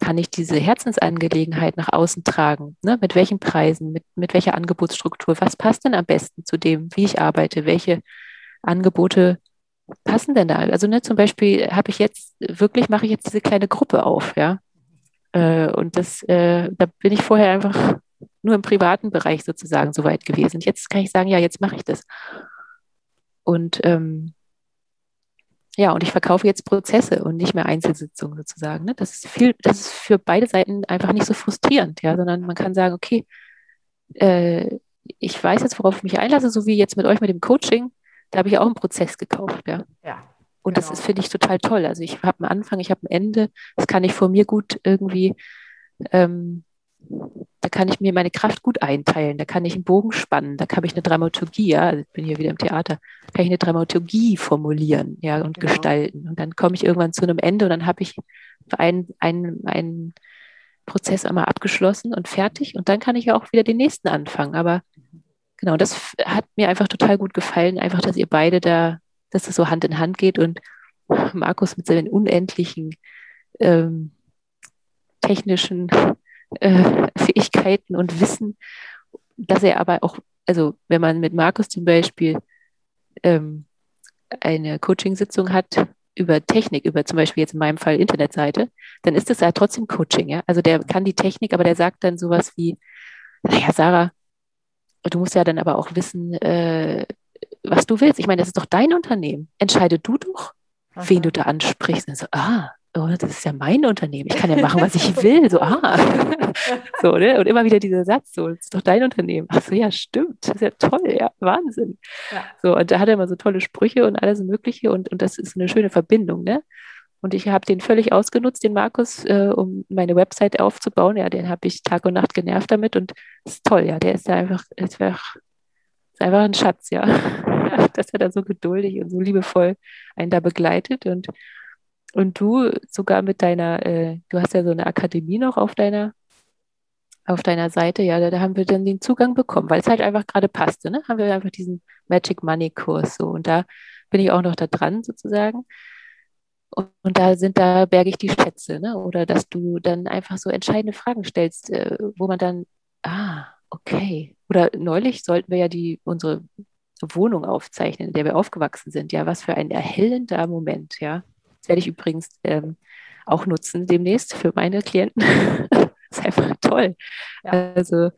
kann ich diese Herzensangelegenheit nach außen tragen? Ne? Mit welchen Preisen, mit, mit welcher Angebotsstruktur? Was passt denn am besten zu dem, wie ich arbeite? Welche Angebote passen denn da? Also ne, zum Beispiel habe ich jetzt, wirklich mache ich jetzt diese kleine Gruppe auf, ja. Äh, und das, äh, da bin ich vorher einfach nur im privaten Bereich sozusagen so weit gewesen. Jetzt kann ich sagen, ja, jetzt mache ich das. Und ähm, ja, und ich verkaufe jetzt Prozesse und nicht mehr Einzelsitzungen sozusagen. Ne? Das ist viel, das ist für beide Seiten einfach nicht so frustrierend, ja, sondern man kann sagen, okay, äh, ich weiß jetzt, worauf ich mich einlasse, so wie jetzt mit euch mit dem Coaching, da habe ich auch einen Prozess gekauft, ja. Ja. Und genau. das finde ich total toll. Also ich habe einen Anfang, ich habe ein Ende, das kann ich vor mir gut irgendwie ähm, da kann ich mir meine Kraft gut einteilen, da kann ich einen Bogen spannen, da kann ich eine Dramaturgie, ja, also ich bin hier wieder im Theater, kann ich eine Dramaturgie formulieren, ja, und genau. gestalten. Und dann komme ich irgendwann zu einem Ende und dann habe ich einen, einen, einen Prozess einmal abgeschlossen und fertig und dann kann ich ja auch wieder den nächsten anfangen. Aber genau, das hat mir einfach total gut gefallen, einfach, dass ihr beide da, dass das so Hand in Hand geht und Markus mit seinen unendlichen ähm, technischen äh, Fähigkeiten und Wissen, dass er aber auch, also wenn man mit Markus zum Beispiel ähm, eine Coaching-Sitzung hat über Technik, über zum Beispiel jetzt in meinem Fall Internetseite, dann ist das ja trotzdem Coaching, ja. Also der kann die Technik, aber der sagt dann sowas wie, naja, Sarah, du musst ja dann aber auch wissen, äh, was du willst. Ich meine, das ist doch dein Unternehmen. Entscheide du doch, Aha. wen du da ansprichst. Und so, ah, oh, das ist ja mein Unternehmen, ich kann ja machen, was ich will. So, ah, So, ne? Und immer wieder dieser Satz, so, das ist doch dein Unternehmen. Ach so, ja, stimmt. Das ist ja toll, ja, Wahnsinn. Ja. So, und da hat er immer so tolle Sprüche und alles Mögliche und, und das ist eine schöne Verbindung, ne? Und ich habe den völlig ausgenutzt, den Markus, äh, um meine Website aufzubauen. Ja, den habe ich Tag und Nacht genervt damit und das ist toll, ja. Der ist ja einfach, ist einfach, ist einfach ein Schatz, ja. Dass er da so geduldig und so liebevoll einen da begleitet und und du sogar mit deiner, äh, du hast ja so eine Akademie noch auf deiner, auf deiner Seite, ja, da, da haben wir dann den Zugang bekommen, weil es halt einfach gerade passte, ne? Haben wir einfach diesen Magic Money Kurs so und da bin ich auch noch da dran sozusagen. Und, und da sind, da berge ich die Schätze, ne? Oder dass du dann einfach so entscheidende Fragen stellst, äh, wo man dann, ah, okay. Oder neulich sollten wir ja die, unsere Wohnung aufzeichnen, in der wir aufgewachsen sind. Ja, was für ein erhellender Moment, ja. Das werde ich übrigens ähm, auch nutzen demnächst für meine Klienten. das ist einfach toll. Ja. Also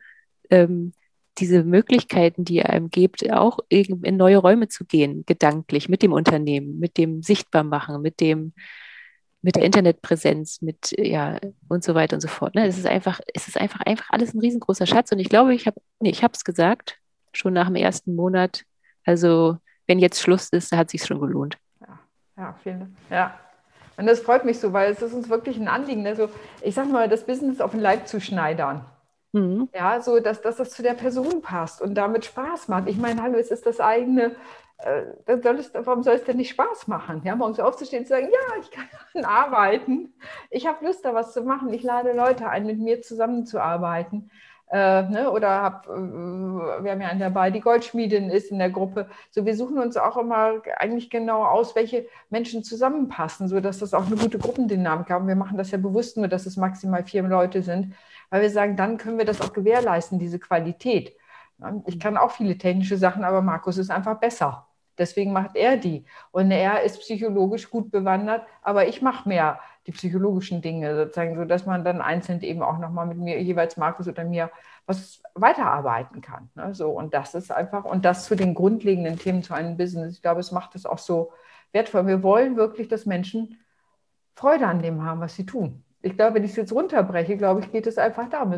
ähm, diese Möglichkeiten, die ihr einem gibt, auch in neue Räume zu gehen, gedanklich, mit dem Unternehmen, mit dem Sichtbarmachen, mit dem, mit der Internetpräsenz, mit, ja, und so weiter und so fort. Ne? Es ist einfach, es ist einfach, einfach alles ein riesengroßer Schatz. Und ich glaube, ich habe, nee, ich habe es gesagt, schon nach dem ersten Monat. Also, wenn jetzt Schluss ist, hat es sich schon gelohnt. Ja, vielen Dank. Ja. Und das freut mich so, weil es ist uns wirklich ein Anliegen. Also, ich sage mal, das Business auf den Leib zu schneidern. Mhm. Ja, so dass, dass das zu der Person passt und damit Spaß macht. Ich meine, hallo, es ist das eigene, äh, soll es, warum soll es denn nicht Spaß machen? Ja, morgens aufzustehen und zu sagen, ja, ich kann arbeiten. Ich habe Lust, da was zu machen. Ich lade Leute ein, mit mir zusammenzuarbeiten. Äh, ne, oder hab, äh, wir haben ja einen dabei, die Goldschmiedin ist in der Gruppe. So, wir suchen uns auch immer eigentlich genau aus, welche Menschen zusammenpassen, sodass das auch eine gute Gruppendynamik haben. Wir machen das ja bewusst nur, dass es maximal vier Leute sind weil wir sagen, dann können wir das auch gewährleisten, diese Qualität. Ich kann auch viele technische Sachen, aber Markus ist einfach besser. Deswegen macht er die. Und er ist psychologisch gut bewandert, aber ich mache mehr die psychologischen Dinge, sozusagen, sodass man dann einzeln eben auch nochmal mit mir, jeweils Markus oder mir, was weiterarbeiten kann. Ne? So, und das ist einfach, und das zu den grundlegenden Themen zu einem Business. Ich glaube, es macht es auch so wertvoll. Wir wollen wirklich, dass Menschen Freude an dem haben, was sie tun ich glaube, wenn ich es jetzt runterbreche, glaube ich, geht es einfach darum,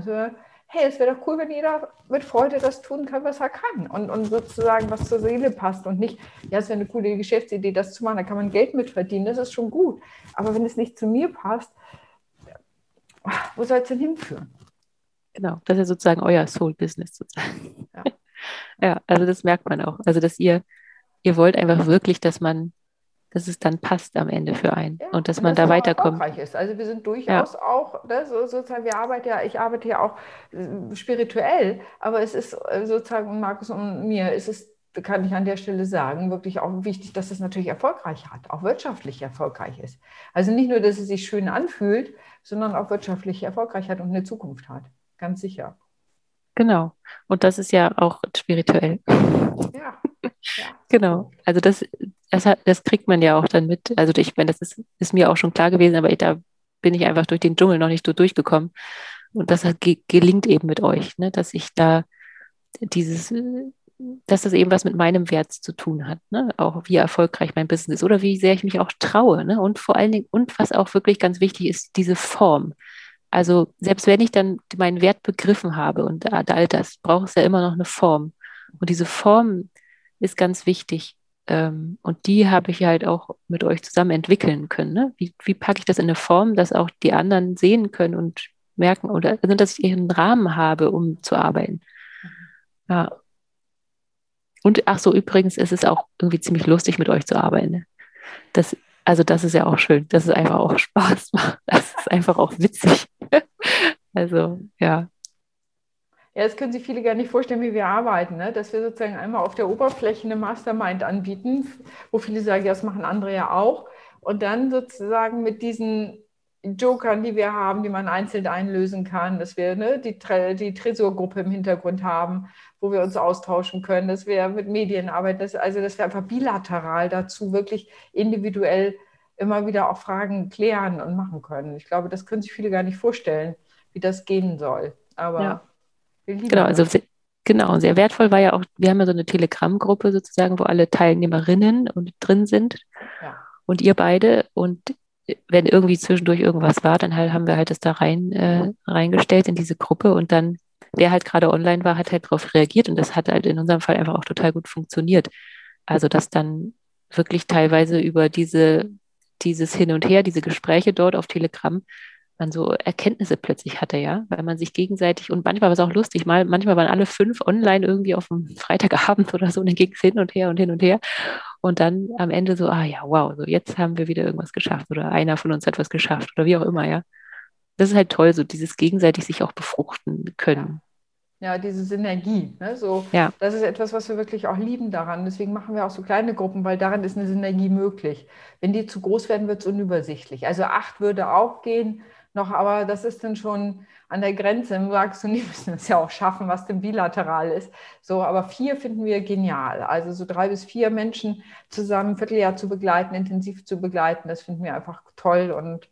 hey, es wäre doch cool, wenn jeder mit Freude das tun kann, was er kann und, und sozusagen was zur Seele passt und nicht, ja, es wäre eine coole Geschäftsidee, das zu machen, da kann man Geld mit verdienen, das ist schon gut. Aber wenn es nicht zu mir passt, wo soll es denn hinführen? Genau, das ist ja sozusagen euer Soul-Business sozusagen. Ja. ja, also das merkt man auch. Also, dass ihr, ihr wollt einfach wirklich, dass man dass es dann passt am Ende für einen ja, und dass man da weiterkommt. Ist. Also wir sind durchaus ja. auch, ne, so, sozusagen, wir arbeiten ja, ich arbeite ja auch äh, spirituell, aber es ist äh, sozusagen Markus und mir ist es, kann ich an der Stelle sagen, wirklich auch wichtig, dass es natürlich erfolgreich hat, auch wirtschaftlich erfolgreich ist. Also nicht nur, dass es sich schön anfühlt, sondern auch wirtschaftlich erfolgreich hat und eine Zukunft hat. Ganz sicher. Genau. Und das ist ja auch spirituell. Ja. ja. Genau. Also das, das, hat, das kriegt man ja auch dann mit. Also ich meine, das ist, ist mir auch schon klar gewesen, aber ich, da bin ich einfach durch den Dschungel noch nicht so durchgekommen. Und das hat, ge gelingt eben mit euch, ne? dass ich da dieses, dass das eben was mit meinem Wert zu tun hat, ne? auch wie erfolgreich mein Business ist oder wie sehr ich mich auch traue. Ne? Und vor allen Dingen, und was auch wirklich ganz wichtig ist, diese Form. Also selbst wenn ich dann meinen Wert begriffen habe und all das, braucht es ja immer noch eine Form. Und diese Form ist ganz wichtig. Ähm, und die habe ich halt auch mit euch zusammen entwickeln können. Ne? Wie, wie packe ich das in eine Form, dass auch die anderen sehen können und merken oder also, dass ich ihren Rahmen habe, um zu arbeiten. Ja. Und ach so, übrigens ist es auch irgendwie ziemlich lustig, mit euch zu arbeiten. Ne? Das, also das ist ja auch schön, dass es einfach auch Spaß macht. Das ist einfach auch witzig. also ja. Ja, das können sich viele gar nicht vorstellen, wie wir arbeiten. Ne? Dass wir sozusagen einmal auf der Oberfläche eine Mastermind anbieten, wo viele sagen, ja, das machen andere ja auch. Und dann sozusagen mit diesen Jokern, die wir haben, die man einzeln einlösen kann, dass wir ne, die, die Tresorgruppe im Hintergrund haben, wo wir uns austauschen können, dass wir mit Medien arbeiten, dass, also dass wir einfach bilateral dazu wirklich individuell immer wieder auch Fragen klären und machen können. Ich glaube, das können sich viele gar nicht vorstellen, wie das gehen soll. Aber ja. Genau, also genau, sehr wertvoll war ja auch, wir haben ja so eine Telegram-Gruppe sozusagen, wo alle Teilnehmerinnen und drin sind. Ja. Und ihr beide. Und wenn irgendwie zwischendurch irgendwas war, dann halt haben wir halt das da rein äh, reingestellt in diese Gruppe und dann, wer halt gerade online war, hat halt darauf reagiert und das hat halt in unserem Fall einfach auch total gut funktioniert. Also dass dann wirklich teilweise über diese, dieses Hin und Her, diese Gespräche dort auf Telegram, man so Erkenntnisse plötzlich hatte, ja, weil man sich gegenseitig und manchmal war es auch lustig, mal, manchmal waren alle fünf online irgendwie auf dem Freitagabend oder so und dann ging es hin und her und hin und her und dann am Ende so, ah ja, wow, so jetzt haben wir wieder irgendwas geschafft oder einer von uns hat was geschafft oder wie auch immer, ja. Das ist halt toll, so dieses gegenseitig sich auch befruchten können. Ja, diese Synergie. Ne? So, ja. Das ist etwas, was wir wirklich auch lieben daran. Deswegen machen wir auch so kleine Gruppen, weil daran ist eine Synergie möglich. Wenn die zu groß werden, wird es unübersichtlich. Also acht würde auch gehen, noch, aber das ist dann schon an der Grenze. Sagst du, die müssen es ja auch schaffen, was denn bilateral ist. So, aber vier finden wir genial. Also so drei bis vier Menschen zusammen ein Vierteljahr zu begleiten, intensiv zu begleiten, das finden wir einfach toll und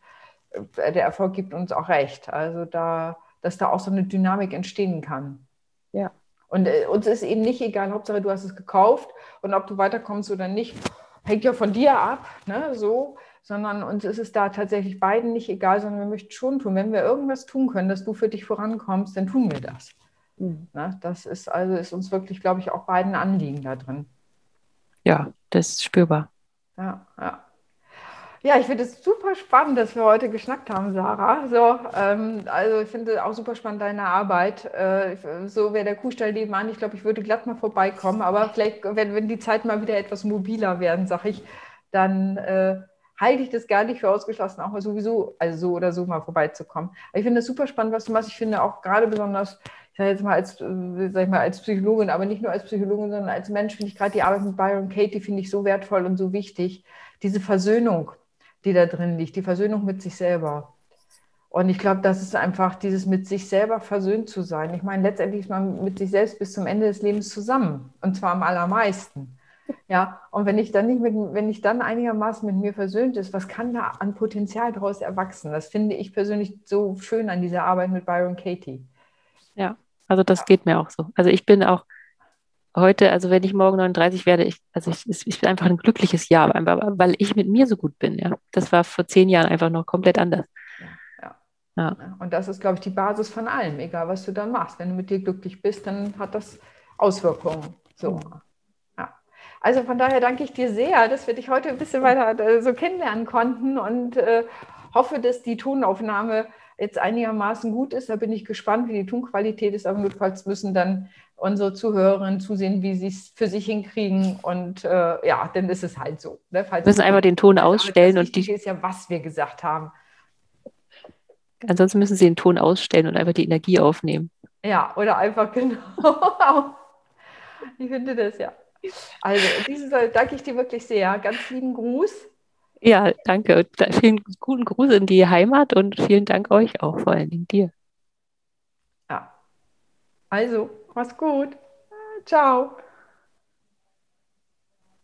äh, der Erfolg gibt uns auch recht. Also da, dass da auch so eine Dynamik entstehen kann. Ja. Und äh, uns ist eben nicht egal, Hauptsache du hast es gekauft und ob du weiterkommst oder nicht, hängt ja von dir ab. Ne? So, sondern uns ist es da tatsächlich beiden nicht egal, sondern wir möchten schon tun. Wenn wir irgendwas tun können, dass du für dich vorankommst, dann tun wir das. Mhm. Na, das ist also ist uns wirklich, glaube ich, auch beiden Anliegen da drin. Ja, das ist spürbar. Ja, ja. Ja, ich finde es super spannend, dass wir heute geschnackt haben, Sarah. So, ähm, also ich finde auch super spannend deine Arbeit. Äh, so wäre der Kuhstall nebenan. Ich glaube, ich würde glatt mal vorbeikommen, aber vielleicht, wenn, wenn die Zeit mal wieder etwas mobiler werden, sage ich, dann äh, halte ich das gar nicht für ausgeschlossen, auch mal sowieso, also so oder so mal vorbeizukommen. Aber ich finde das super spannend, was du machst. Ich finde auch gerade besonders, ich sage jetzt mal als, äh, sag ich mal als Psychologin, aber nicht nur als Psychologin, sondern als Mensch finde ich gerade die Arbeit mit Byron Katie finde ich so wertvoll und so wichtig. Diese Versöhnung, die da drin liegt, die Versöhnung mit sich selber. Und ich glaube, das ist einfach dieses mit sich selber versöhnt zu sein. Ich meine, letztendlich ist man mit sich selbst bis zum Ende des Lebens zusammen. Und zwar am allermeisten. Ja, und wenn ich dann nicht mit, wenn ich dann einigermaßen mit mir versöhnt ist, was kann da an Potenzial daraus erwachsen? Das finde ich persönlich so schön an dieser Arbeit mit Byron Katie. Ja, also das ja. geht mir auch so. Also ich bin auch heute, also wenn ich morgen 39 werde, ich, also ich, ich bin einfach ein glückliches Jahr, weil ich mit mir so gut bin. Ja, das war vor zehn Jahren einfach noch komplett anders. Ja, ja. ja. Und das ist, glaube ich, die Basis von allem, egal was du dann machst. Wenn du mit dir glücklich bist, dann hat das Auswirkungen. So. Mhm. Also von daher danke ich dir sehr, dass wir dich heute ein bisschen weiter äh, so kennenlernen konnten und äh, hoffe, dass die Tonaufnahme jetzt einigermaßen gut ist. Da bin ich gespannt, wie die Tonqualität ist. Aber notfalls müssen dann unsere Zuhörerinnen zusehen, wie sie es für sich hinkriegen. Und äh, ja, dann ist es halt so. Ne? Falls müssen einfach den Ton ausstellen und die ist ja, was wir gesagt haben. Ansonsten müssen sie den Ton ausstellen und einfach die Energie aufnehmen. Ja, oder einfach genau. ich finde das ja. Also, diesen danke ich dir wirklich sehr. Ganz lieben Gruß. Ja, danke. Vielen guten Gruß in die Heimat und vielen Dank euch auch, vor allen Dingen dir. Ja. Also, mach's gut. Ciao.